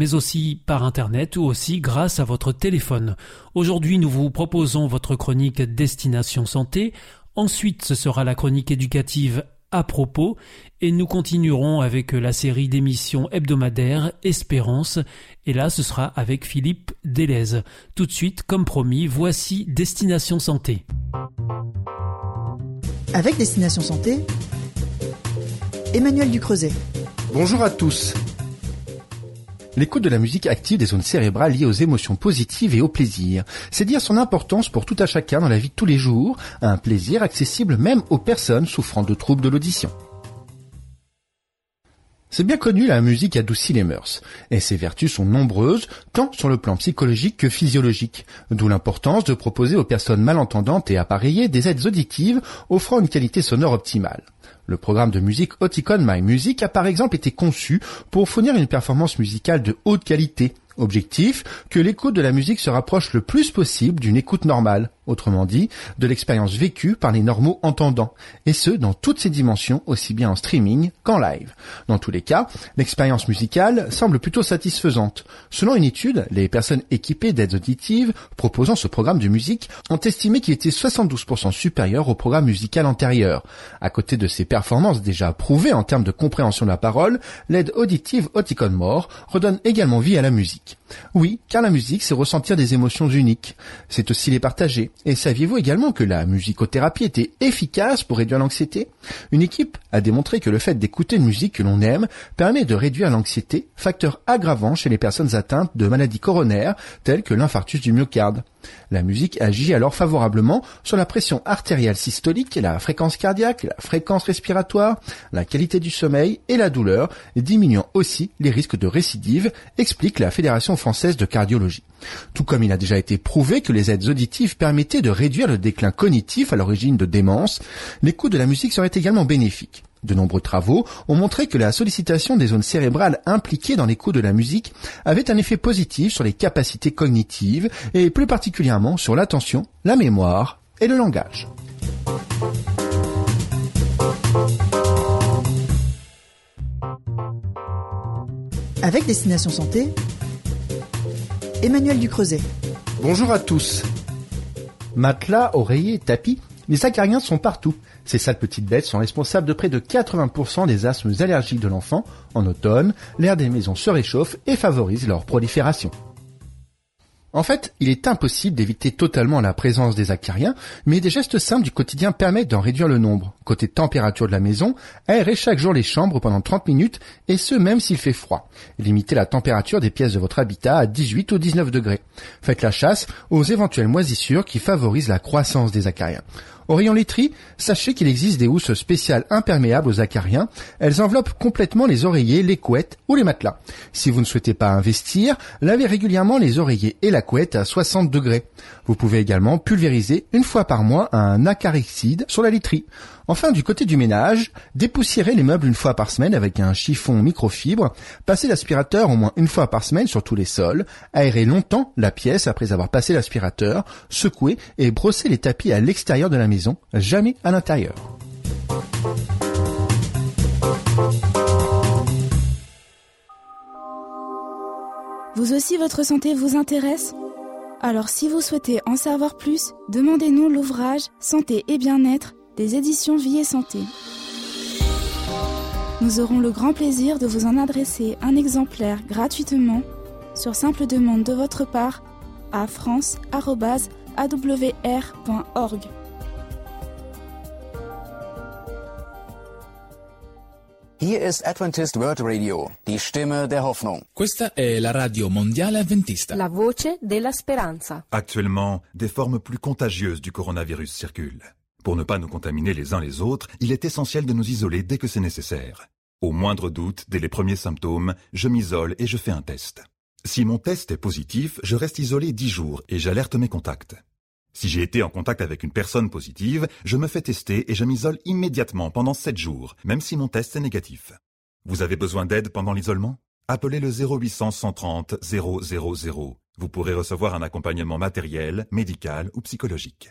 mais aussi par Internet ou aussi grâce à votre téléphone. Aujourd'hui, nous vous proposons votre chronique Destination Santé. Ensuite, ce sera la chronique éducative à propos et nous continuerons avec la série d'émissions hebdomadaires Espérance et là ce sera avec Philippe Delez. Tout de suite, comme promis, voici Destination Santé. Avec Destination Santé, Emmanuel Ducreuset. Bonjour à tous. L'écoute de la musique active des zones cérébrales liées aux émotions positives et au plaisir. C'est dire son importance pour tout à chacun dans la vie de tous les jours, un plaisir accessible même aux personnes souffrant de troubles de l'audition. C'est bien connu, la musique adoucit les mœurs, et ses vertus sont nombreuses, tant sur le plan psychologique que physiologique, d'où l'importance de proposer aux personnes malentendantes et appareillées des aides auditives offrant une qualité sonore optimale. Le programme de musique Oticon My Music a par exemple été conçu pour fournir une performance musicale de haute qualité. Objectif, que l'écoute de la musique se rapproche le plus possible d'une écoute normale autrement dit, de l'expérience vécue par les normaux entendants, et ce, dans toutes ses dimensions, aussi bien en streaming qu'en live. Dans tous les cas, l'expérience musicale semble plutôt satisfaisante. Selon une étude, les personnes équipées d'aides auditives proposant ce programme de musique ont estimé qu'il était 72% supérieur au programme musical antérieur. À côté de ces performances déjà prouvées en termes de compréhension de la parole, l'aide auditive Oticon More redonne également vie à la musique. Oui, car la musique, c'est ressentir des émotions uniques. C'est aussi les partager, et saviez-vous également que la musicothérapie était efficace pour réduire l'anxiété? Une équipe a démontré que le fait d'écouter une musique que l'on aime permet de réduire l'anxiété, facteur aggravant chez les personnes atteintes de maladies coronaires telles que l'infarctus du myocarde. La musique agit alors favorablement sur la pression artérielle systolique, la fréquence cardiaque, la fréquence respiratoire, la qualité du sommeil et la douleur, diminuant aussi les risques de récidive, explique la Fédération française de cardiologie. Tout comme il a déjà été prouvé que les aides auditives permettaient de réduire le déclin cognitif à l'origine de démence, l'écoute de la musique serait également bénéfique. De nombreux travaux ont montré que la sollicitation des zones cérébrales impliquées dans l'écoute de la musique avait un effet positif sur les capacités cognitives et plus particulièrement sur l'attention, la mémoire et le langage. Avec Destination Santé, Emmanuel Ducreuset. Bonjour à tous. Matelas, oreillers, tapis, les acariens sont partout. Ces sales petites bêtes sont responsables de près de 80% des asthmes allergiques de l'enfant. En automne, l'air des maisons se réchauffe et favorise leur prolifération. En fait, il est impossible d'éviter totalement la présence des acariens, mais des gestes simples du quotidien permettent d'en réduire le nombre. Côté température de la maison, aérez chaque jour les chambres pendant 30 minutes, et ce même s'il fait froid. Limitez la température des pièces de votre habitat à 18 ou 19 degrés. Faites la chasse aux éventuelles moisissures qui favorisent la croissance des acariens. Au laiterie, sachez qu'il existe des housses spéciales imperméables aux acariens. Elles enveloppent complètement les oreillers, les couettes ou les matelas. Si vous ne souhaitez pas investir, lavez régulièrement les oreillers et la couette à 60 degrés. Vous pouvez également pulvériser une fois par mois un acaricide sur la literie. Enfin, du côté du ménage, dépoussiérez les meubles une fois par semaine avec un chiffon microfibre, passez l'aspirateur au moins une fois par semaine sur tous les sols, aérez longtemps la pièce après avoir passé l'aspirateur, secouez et brossez les tapis à l'extérieur de la maison, jamais à l'intérieur. Vous aussi, votre santé vous intéresse? Alors si vous souhaitez en savoir plus, demandez-nous l'ouvrage Santé et bien-être des éditions Vie et Santé. Nous aurons le grand plaisir de vous en adresser un exemplaire gratuitement sur simple demande de votre part à france.awr.org. Hier ist Adventist World Radio, die Stimme der Hoffnung. Questa è la radio mondiale adventista. La voce della speranza. Actuellement, des formes plus contagieuses du coronavirus circulent. Pour ne pas nous contaminer les uns les autres, il est essentiel de nous isoler dès que c'est nécessaire. Au moindre doute, dès les premiers symptômes, je m'isole et je fais un test. Si mon test est positif, je reste isolé 10 jours et j'alerte mes contacts. Si j'ai été en contact avec une personne positive, je me fais tester et je m'isole immédiatement pendant 7 jours, même si mon test est négatif. Vous avez besoin d'aide pendant l'isolement? Appelez le 0800 130 000. Vous pourrez recevoir un accompagnement matériel, médical ou psychologique.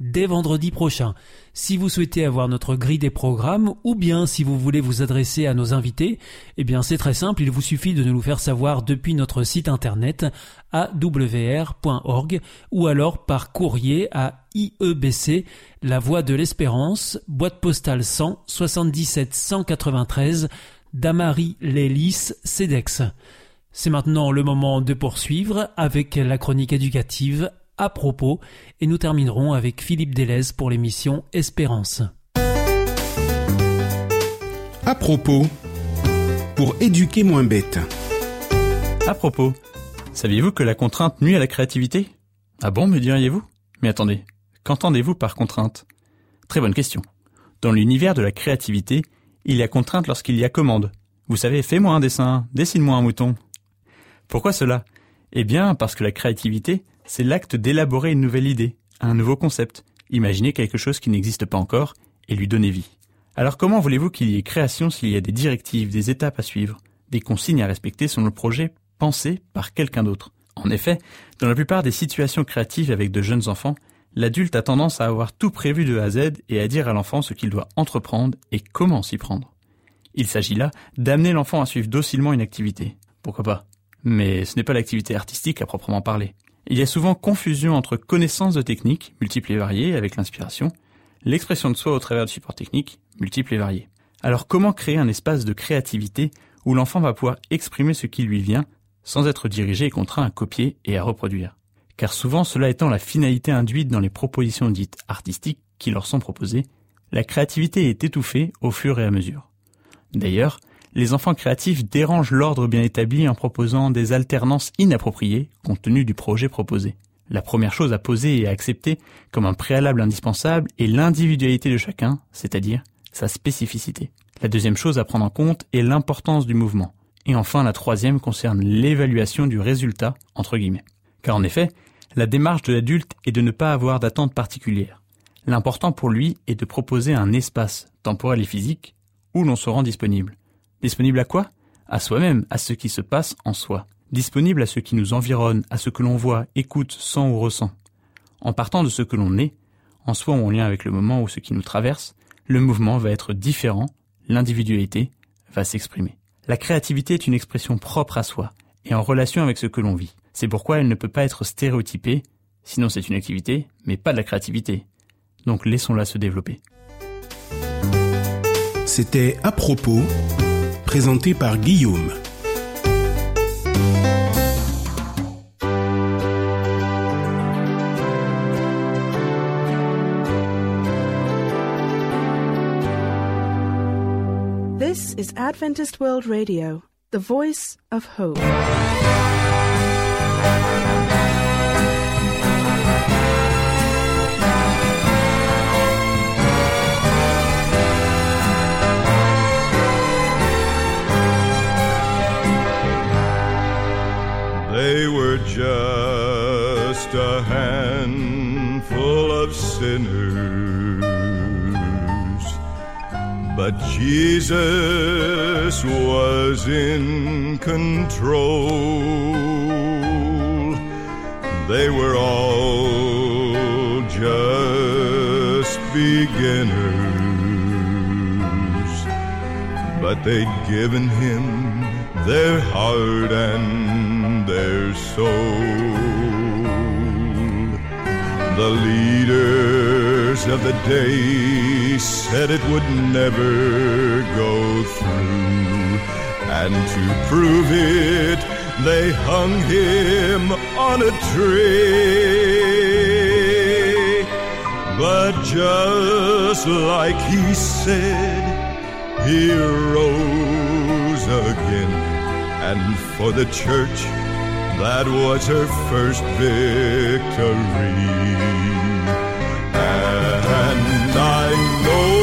dès vendredi prochain. Si vous souhaitez avoir notre grille des programmes ou bien si vous voulez vous adresser à nos invités, eh bien c'est très simple, il vous suffit de nous le faire savoir depuis notre site internet awr.org ou alors par courrier à IEBC, La Voix de l'Espérance, boîte postale 100 77 193 Damary Lélis Cedex. C'est maintenant le moment de poursuivre avec la chronique éducative à propos et nous terminerons avec Philippe Delez pour l'émission Espérance. À propos, pour éduquer moins bête. À propos, saviez-vous que la contrainte nuit à la créativité? Ah bon, me diriez-vous? Mais attendez, qu'entendez-vous par contrainte? Très bonne question. Dans l'univers de la créativité, il y a contrainte lorsqu'il y a commande. Vous savez, fais-moi un dessin, dessine-moi un mouton. Pourquoi cela? Eh bien, parce que la créativité, c'est l'acte d'élaborer une nouvelle idée, un nouveau concept, imaginer quelque chose qui n'existe pas encore et lui donner vie. Alors comment voulez-vous qu'il y ait création s'il y a des directives, des étapes à suivre, des consignes à respecter selon le projet pensé par quelqu'un d'autre? En effet, dans la plupart des situations créatives avec de jeunes enfants, l'adulte a tendance à avoir tout prévu de A à Z et à dire à l'enfant ce qu'il doit entreprendre et comment s'y prendre. Il s'agit là d'amener l'enfant à suivre docilement une activité. Pourquoi pas? Mais ce n'est pas l'activité artistique à proprement parler. Il y a souvent confusion entre connaissance de techniques, multiples et variées, avec l'inspiration, l'expression de soi au travers de supports techniques, multiples et variés. Alors comment créer un espace de créativité où l'enfant va pouvoir exprimer ce qui lui vient sans être dirigé et contraint à copier et à reproduire? Car souvent cela étant la finalité induite dans les propositions dites artistiques qui leur sont proposées, la créativité est étouffée au fur et à mesure. D'ailleurs, les enfants créatifs dérangent l'ordre bien établi en proposant des alternances inappropriées compte tenu du projet proposé. La première chose à poser et à accepter comme un préalable indispensable est l'individualité de chacun, c'est-à-dire sa spécificité. La deuxième chose à prendre en compte est l'importance du mouvement. Et enfin, la troisième concerne l'évaluation du résultat, entre guillemets. Car en effet, la démarche de l'adulte est de ne pas avoir d'attente particulière. L'important pour lui est de proposer un espace, temporel et physique, où l'on se rend disponible. Disponible à quoi? À soi-même, à ce qui se passe en soi. Disponible à ce qui nous environne, à ce que l'on voit, écoute, sent ou ressent. En partant de ce que l'on est, en soi ou en lien avec le moment ou ce qui nous traverse, le mouvement va être différent, l'individualité va s'exprimer. La créativité est une expression propre à soi et en relation avec ce que l'on vit. C'est pourquoi elle ne peut pas être stéréotypée, sinon c'est une activité, mais pas de la créativité. Donc laissons-la se développer. C'était à propos présenté par Guillaume. This is Adventist World Radio, the voice of hope. Sinners, but Jesus was in control. They were all just beginners, but they'd given him their heart and their soul. The leaders of the day said it would never go through, and to prove it, they hung him on a tree. But just like he said, he rose again. And for the church, that was her first victory. And I know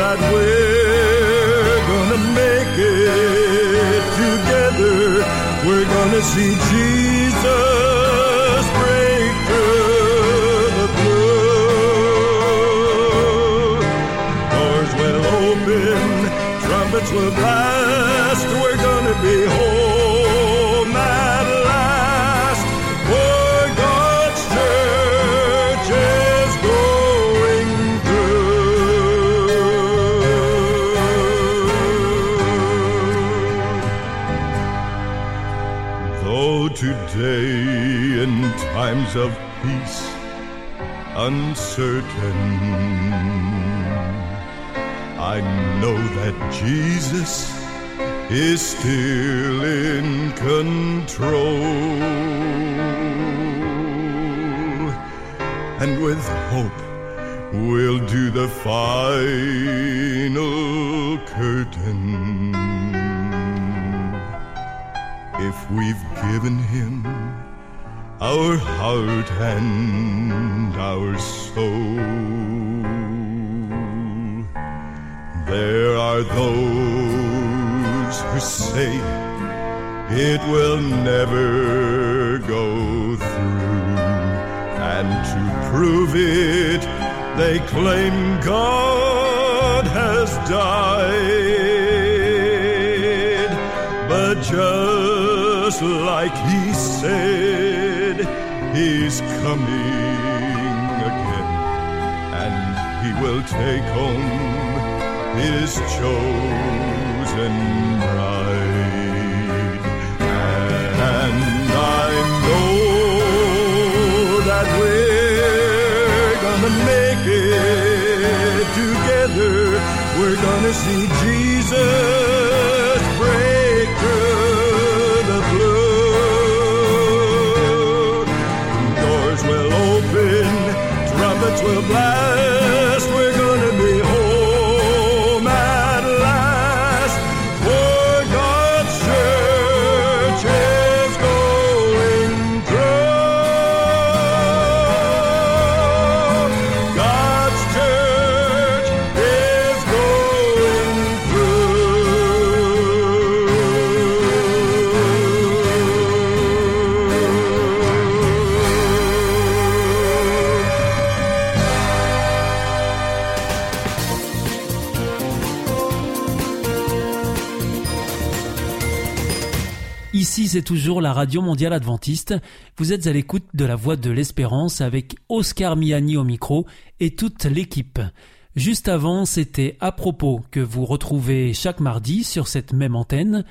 that we're gonna make it together. We're gonna see Jesus break through the blue. Doors will open, trumpets will blast. Of peace uncertain, I know that Jesus is still in control. And with hope, we'll do the final curtain. If we've given him our heart and our soul. There are those who say it will never go through, and to prove it, they claim God has died. But just like he said, he's coming again, and he will take home his chosen bride. And I know that we're gonna make it together. We're gonna see Jesus de blij. C'est toujours la Radio Mondiale Adventiste. Vous êtes à l'écoute de la Voix de l'Espérance avec Oscar Miani au micro et toute l'équipe. Juste avant, c'était à propos que vous retrouvez chaque mardi sur cette même antenne.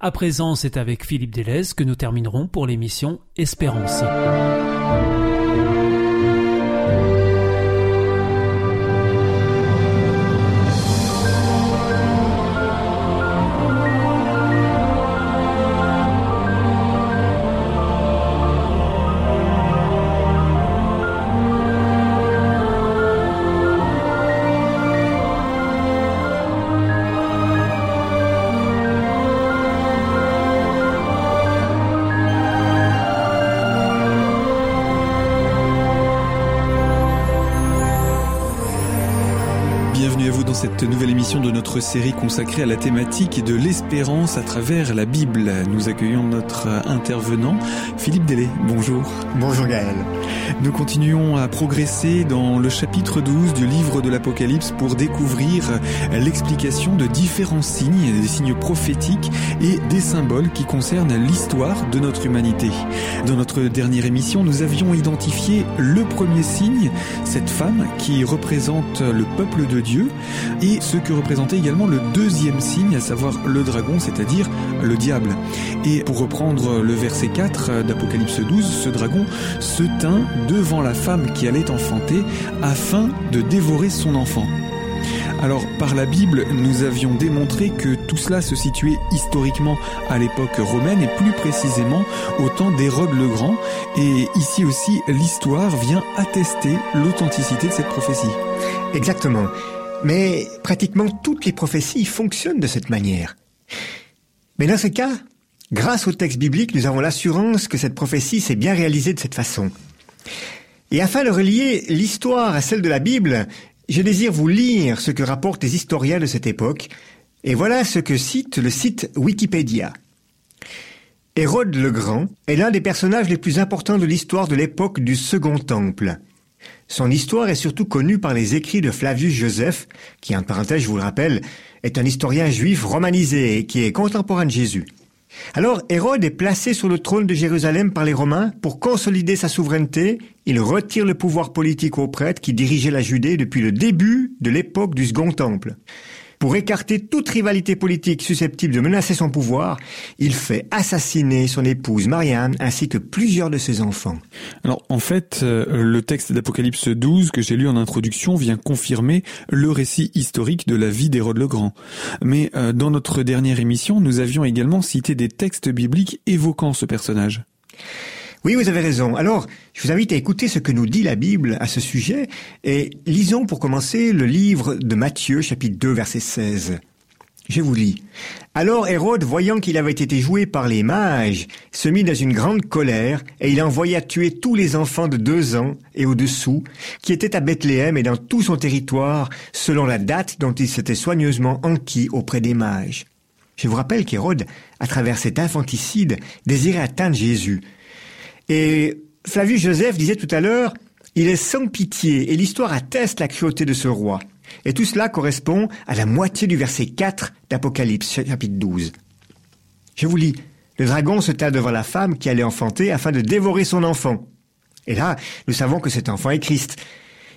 À présent, c'est avec Philippe Delez que nous terminerons pour l'émission Espérance. Série consacrée à la thématique de l'espérance à travers la Bible. Nous accueillons notre intervenant, Philippe Delay. Bonjour. Bonjour Gaël. Nous continuons à progresser dans le chapitre 12 du livre de l'Apocalypse pour découvrir l'explication de différents signes, des signes prophétiques et des symboles qui concernent l'histoire de notre humanité. Dans notre dernière émission, nous avions identifié le premier signe, cette femme qui représente le peuple de Dieu, et ce que représentait également le deuxième signe, à savoir le dragon, c'est-à-dire le diable. Et pour reprendre le verset 4 d'Apocalypse 12, ce dragon se tint devant la femme qui allait enfanter afin de dévorer son enfant. Alors, par la Bible, nous avions démontré que tout cela se situait historiquement à l'époque romaine et plus précisément au temps d'Hérode le Grand. Et ici aussi, l'histoire vient attester l'authenticité de cette prophétie. Exactement. Mais pratiquement toutes les prophéties fonctionnent de cette manière. Mais dans ce cas, grâce au texte biblique, nous avons l'assurance que cette prophétie s'est bien réalisée de cette façon. Et afin de relier l'histoire à celle de la Bible, je désire vous lire ce que rapportent les historiens de cette époque, et voilà ce que cite le site Wikipédia. Hérode le Grand est l'un des personnages les plus importants de l'histoire de l'époque du Second Temple. Son histoire est surtout connue par les écrits de Flavius Joseph, qui, en parenthèse, je vous le rappelle, est un historien juif romanisé et qui est contemporain de Jésus. Alors Hérode est placé sur le trône de Jérusalem par les Romains pour consolider sa souveraineté. Il retire le pouvoir politique aux prêtres qui dirigeaient la Judée depuis le début de l'époque du Second Temple. Pour écarter toute rivalité politique susceptible de menacer son pouvoir, il fait assassiner son épouse Marianne ainsi que plusieurs de ses enfants. Alors en fait, euh, le texte d'Apocalypse 12 que j'ai lu en introduction vient confirmer le récit historique de la vie d'Hérode le Grand. Mais euh, dans notre dernière émission, nous avions également cité des textes bibliques évoquant ce personnage. Oui, vous avez raison. Alors, je vous invite à écouter ce que nous dit la Bible à ce sujet et lisons pour commencer le livre de Matthieu chapitre 2 verset 16. Je vous lis. Alors Hérode, voyant qu'il avait été joué par les mages, se mit dans une grande colère, et il envoya tuer tous les enfants de deux ans et au-dessous, qui étaient à Bethléem et dans tout son territoire, selon la date dont il s'était soigneusement enquis auprès des mages. Je vous rappelle qu'Hérode, à travers cet infanticide, désirait atteindre Jésus, et Flavius Joseph disait tout à l'heure, il est sans pitié et l'histoire atteste la cruauté de ce roi. Et tout cela correspond à la moitié du verset 4 d'Apocalypse chapitre 12. Je vous lis. Le dragon se tint devant la femme qui allait enfanter afin de dévorer son enfant. Et là, nous savons que cet enfant est Christ.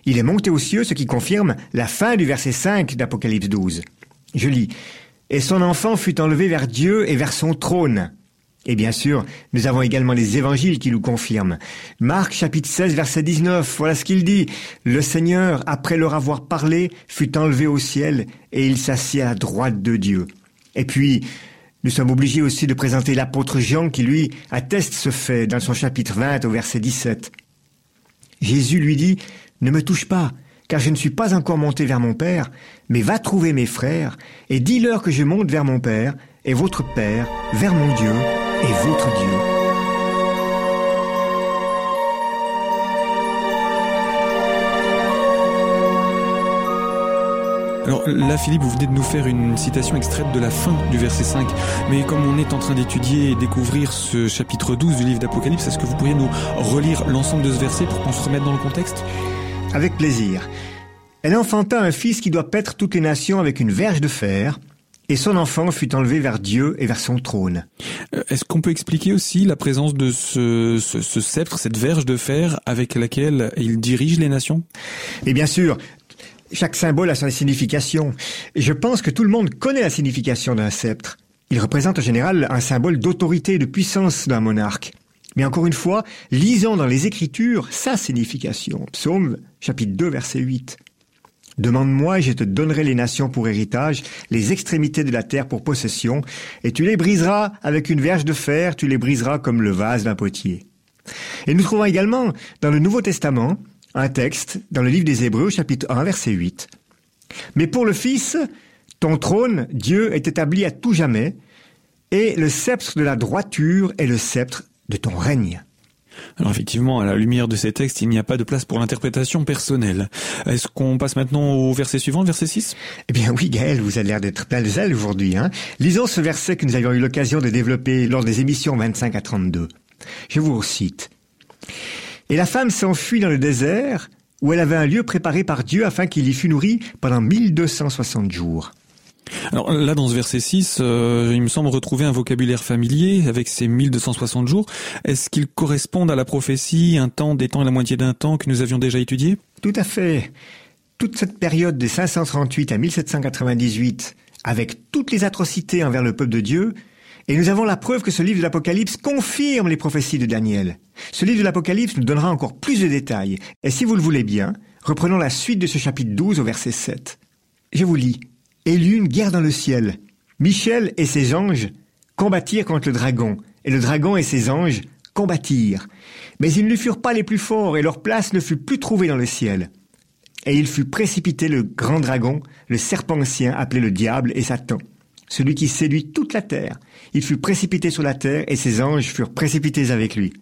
Il est monté aux cieux, ce qui confirme la fin du verset 5 d'Apocalypse 12. Je lis. Et son enfant fut enlevé vers Dieu et vers son trône. Et bien sûr, nous avons également les évangiles qui nous confirment. Marc chapitre 16 verset 19, voilà ce qu'il dit. Le Seigneur, après leur avoir parlé, fut enlevé au ciel et il s'assit à droite de Dieu. Et puis, nous sommes obligés aussi de présenter l'apôtre Jean qui, lui, atteste ce fait dans son chapitre 20 au verset 17. Jésus lui dit, Ne me touche pas, car je ne suis pas encore monté vers mon Père, mais va trouver mes frères, et dis-leur que je monte vers mon Père, et votre Père, vers mon Dieu, et votre Dieu. Alors là, Philippe, vous venez de nous faire une citation extraite de la fin du verset 5. Mais comme on est en train d'étudier et découvrir ce chapitre 12 du livre d'Apocalypse, est-ce que vous pourriez nous relire l'ensemble de ce verset pour qu'on se remette dans le contexte? Avec plaisir. Elle enfanta un fils qui doit paître toutes les nations avec une verge de fer, et son enfant fut enlevé vers Dieu et vers son trône. Euh, est-ce qu'on peut expliquer aussi la présence de ce, ce, ce, sceptre, cette verge de fer avec laquelle il dirige les nations? Et bien sûr, chaque symbole a sa signification. Je pense que tout le monde connaît la signification d'un sceptre. Il représente en général un symbole d'autorité et de puissance d'un monarque. Mais encore une fois, lisons dans les Écritures sa signification. Psaume chapitre 2 verset 8. Demande-moi et je te donnerai les nations pour héritage, les extrémités de la terre pour possession, et tu les briseras avec une verge de fer, tu les briseras comme le vase d'un potier. Et nous trouvons également dans le Nouveau Testament un texte dans le livre des Hébreux chapitre 1 verset 8. Mais pour le Fils, ton trône, Dieu, est établi à tout jamais, et le sceptre de la droiture est le sceptre de ton règne. Alors effectivement, à la lumière de ces textes, il n'y a pas de place pour l'interprétation personnelle. Est-ce qu'on passe maintenant au verset suivant, verset 6 Eh bien oui, Gaël, vous avez l'air d'être plein zèle aujourd'hui. Hein Lisons ce verset que nous avions eu l'occasion de développer lors des émissions 25 à 32. Je vous cite. Et la femme s'enfuit dans le désert, où elle avait un lieu préparé par Dieu afin qu'il y fût nourri pendant 1260 jours. Alors là, dans ce verset 6, euh, il me semble retrouver un vocabulaire familier avec ces 1260 jours. Est-ce qu'ils correspondent à la prophétie, un temps, des temps et la moitié d'un temps que nous avions déjà étudié? Tout à fait. Toute cette période de 538 à 1798, avec toutes les atrocités envers le peuple de Dieu, et nous avons la preuve que ce livre de l'Apocalypse confirme les prophéties de Daniel. Ce livre de l'Apocalypse nous donnera encore plus de détails. Et si vous le voulez bien, reprenons la suite de ce chapitre 12 au verset 7. Je vous lis. Et il y eut une guerre dans le ciel. Michel et ses anges combattirent contre le dragon, et le dragon et ses anges combattirent. Mais ils ne furent pas les plus forts, et leur place ne fut plus trouvée dans le ciel. Et il fut précipité le grand dragon, le serpent ancien, appelé le diable et Satan, celui qui séduit toute la terre. Il fut précipité sur la terre, et ses anges furent précipités avec lui.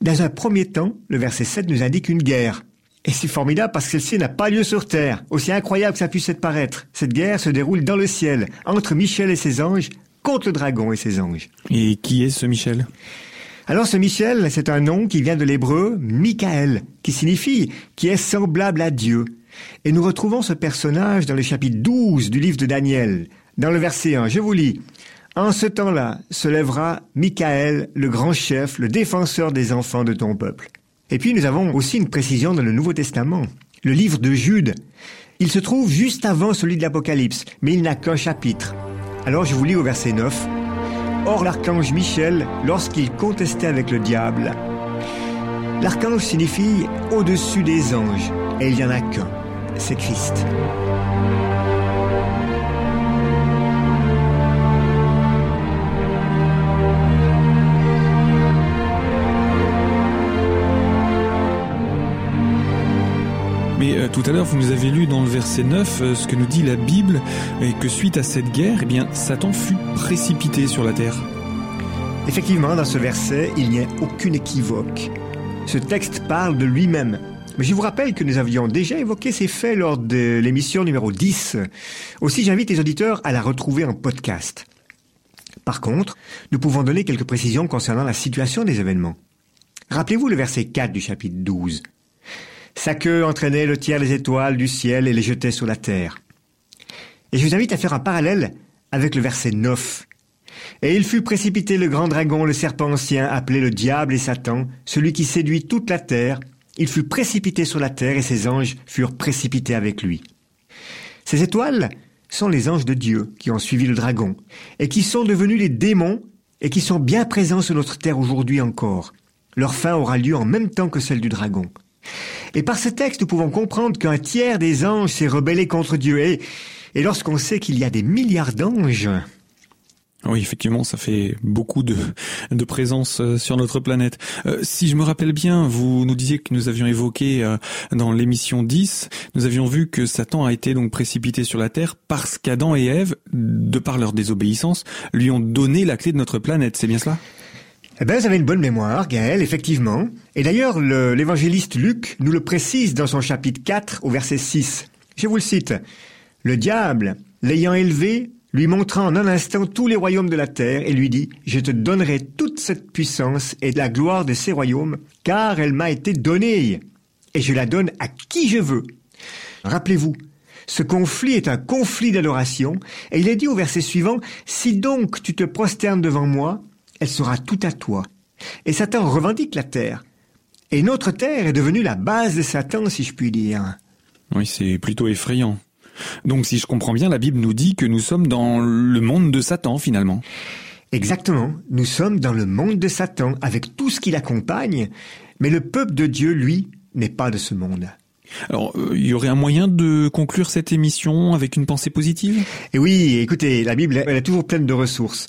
Dans un premier temps, le verset 7 nous indique une guerre. Et c'est formidable parce que celle-ci n'a pas lieu sur terre. Aussi incroyable que ça puisse être paraître. Cette guerre se déroule dans le ciel, entre Michel et ses anges, contre le dragon et ses anges. Et qui est ce Michel? Alors ce Michel, c'est un nom qui vient de l'hébreu Michael, qui signifie qui est semblable à Dieu. Et nous retrouvons ce personnage dans le chapitre 12 du livre de Daniel, dans le verset 1. Je vous lis. En ce temps-là se lèvera Michael, le grand chef, le défenseur des enfants de ton peuple. Et puis nous avons aussi une précision dans le Nouveau Testament. Le livre de Jude. Il se trouve juste avant celui de l'Apocalypse, mais il n'a qu'un chapitre. Alors je vous lis au verset 9. Or l'archange Michel, lorsqu'il contestait avec le diable, l'archange signifie au-dessus des anges, et il n'y en a qu'un, c'est Christ. Mais euh, tout à l'heure, vous nous avez lu dans le verset 9 euh, ce que nous dit la Bible, et que suite à cette guerre, eh bien, Satan fut précipité sur la terre. Effectivement, dans ce verset, il n'y a aucune équivoque. Ce texte parle de lui-même. Mais je vous rappelle que nous avions déjà évoqué ces faits lors de l'émission numéro 10. Aussi, j'invite les auditeurs à la retrouver en podcast. Par contre, nous pouvons donner quelques précisions concernant la situation des événements. Rappelez-vous le verset 4 du chapitre 12. Sa queue entraînait le tiers des étoiles du ciel et les jetait sur la terre. Et je vous invite à faire un parallèle avec le verset 9. Et il fut précipité le grand dragon, le serpent ancien, appelé le diable et Satan, celui qui séduit toute la terre. Il fut précipité sur la terre et ses anges furent précipités avec lui. Ces étoiles sont les anges de Dieu qui ont suivi le dragon et qui sont devenus les démons et qui sont bien présents sur notre terre aujourd'hui encore. Leur fin aura lieu en même temps que celle du dragon. Et par ce texte, nous pouvons comprendre qu'un tiers des anges s'est rebellé contre Dieu. Et, lorsqu'on sait qu'il y a des milliards d'anges, Oui, effectivement, ça fait beaucoup de, de présence euh, sur notre planète. Euh, si je me rappelle bien, vous nous disiez que nous avions évoqué euh, dans l'émission 10, nous avions vu que Satan a été donc précipité sur la Terre parce qu'Adam et Ève, de par leur désobéissance, lui ont donné la clé de notre planète. C'est bien cela? Eh ben, vous avez une bonne mémoire, Gaël, effectivement. Et d'ailleurs, le- l'évangéliste Luc nous le précise dans son chapitre 4 au verset 6. Je vous le cite. Le diable, l'ayant élevé, lui montra en un instant tous les royaumes de la terre et lui dit, je te donnerai toute cette puissance et la gloire de ces royaumes, car elle m'a été donnée, et je la donne à qui je veux. Rappelez-vous, ce conflit est un conflit d'adoration, et il est dit au verset suivant, si donc tu te prosternes devant moi, elle sera tout à toi. Et Satan revendique la terre. Et notre terre est devenue la base de Satan, si je puis dire. Oui, c'est plutôt effrayant. Donc si je comprends bien, la Bible nous dit que nous sommes dans le monde de Satan finalement. Exactement. Nous sommes dans le monde de Satan, avec tout ce qui l'accompagne, mais le peuple de Dieu, lui, n'est pas de ce monde. Alors, euh, il y aurait un moyen de conclure cette émission avec une pensée positive? Et oui, écoutez, la Bible, elle est toujours pleine de ressources.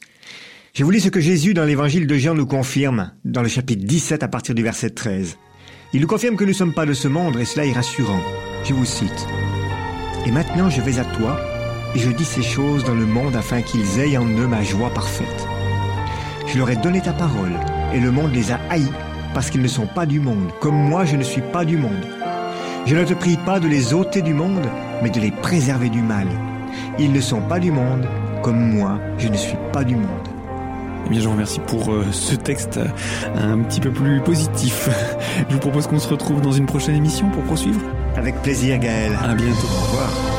Vous lis ce que Jésus dans l'évangile de Jean nous confirme, dans le chapitre 17 à partir du verset 13. Il nous confirme que nous ne sommes pas de ce monde, et cela est rassurant. Je vous cite. Et maintenant je vais à toi, et je dis ces choses dans le monde afin qu'ils aient en eux ma joie parfaite. Je leur ai donné ta parole, et le monde les a haïs, parce qu'ils ne sont pas du monde, comme moi je ne suis pas du monde. Je ne te prie pas de les ôter du monde, mais de les préserver du mal. Ils ne sont pas du monde, comme moi je ne suis pas du monde. Eh bien, je vous remercie pour euh, ce texte euh, un petit peu plus positif. Je vous propose qu'on se retrouve dans une prochaine émission pour poursuivre. Avec plaisir, Gaël. À bientôt. Au revoir.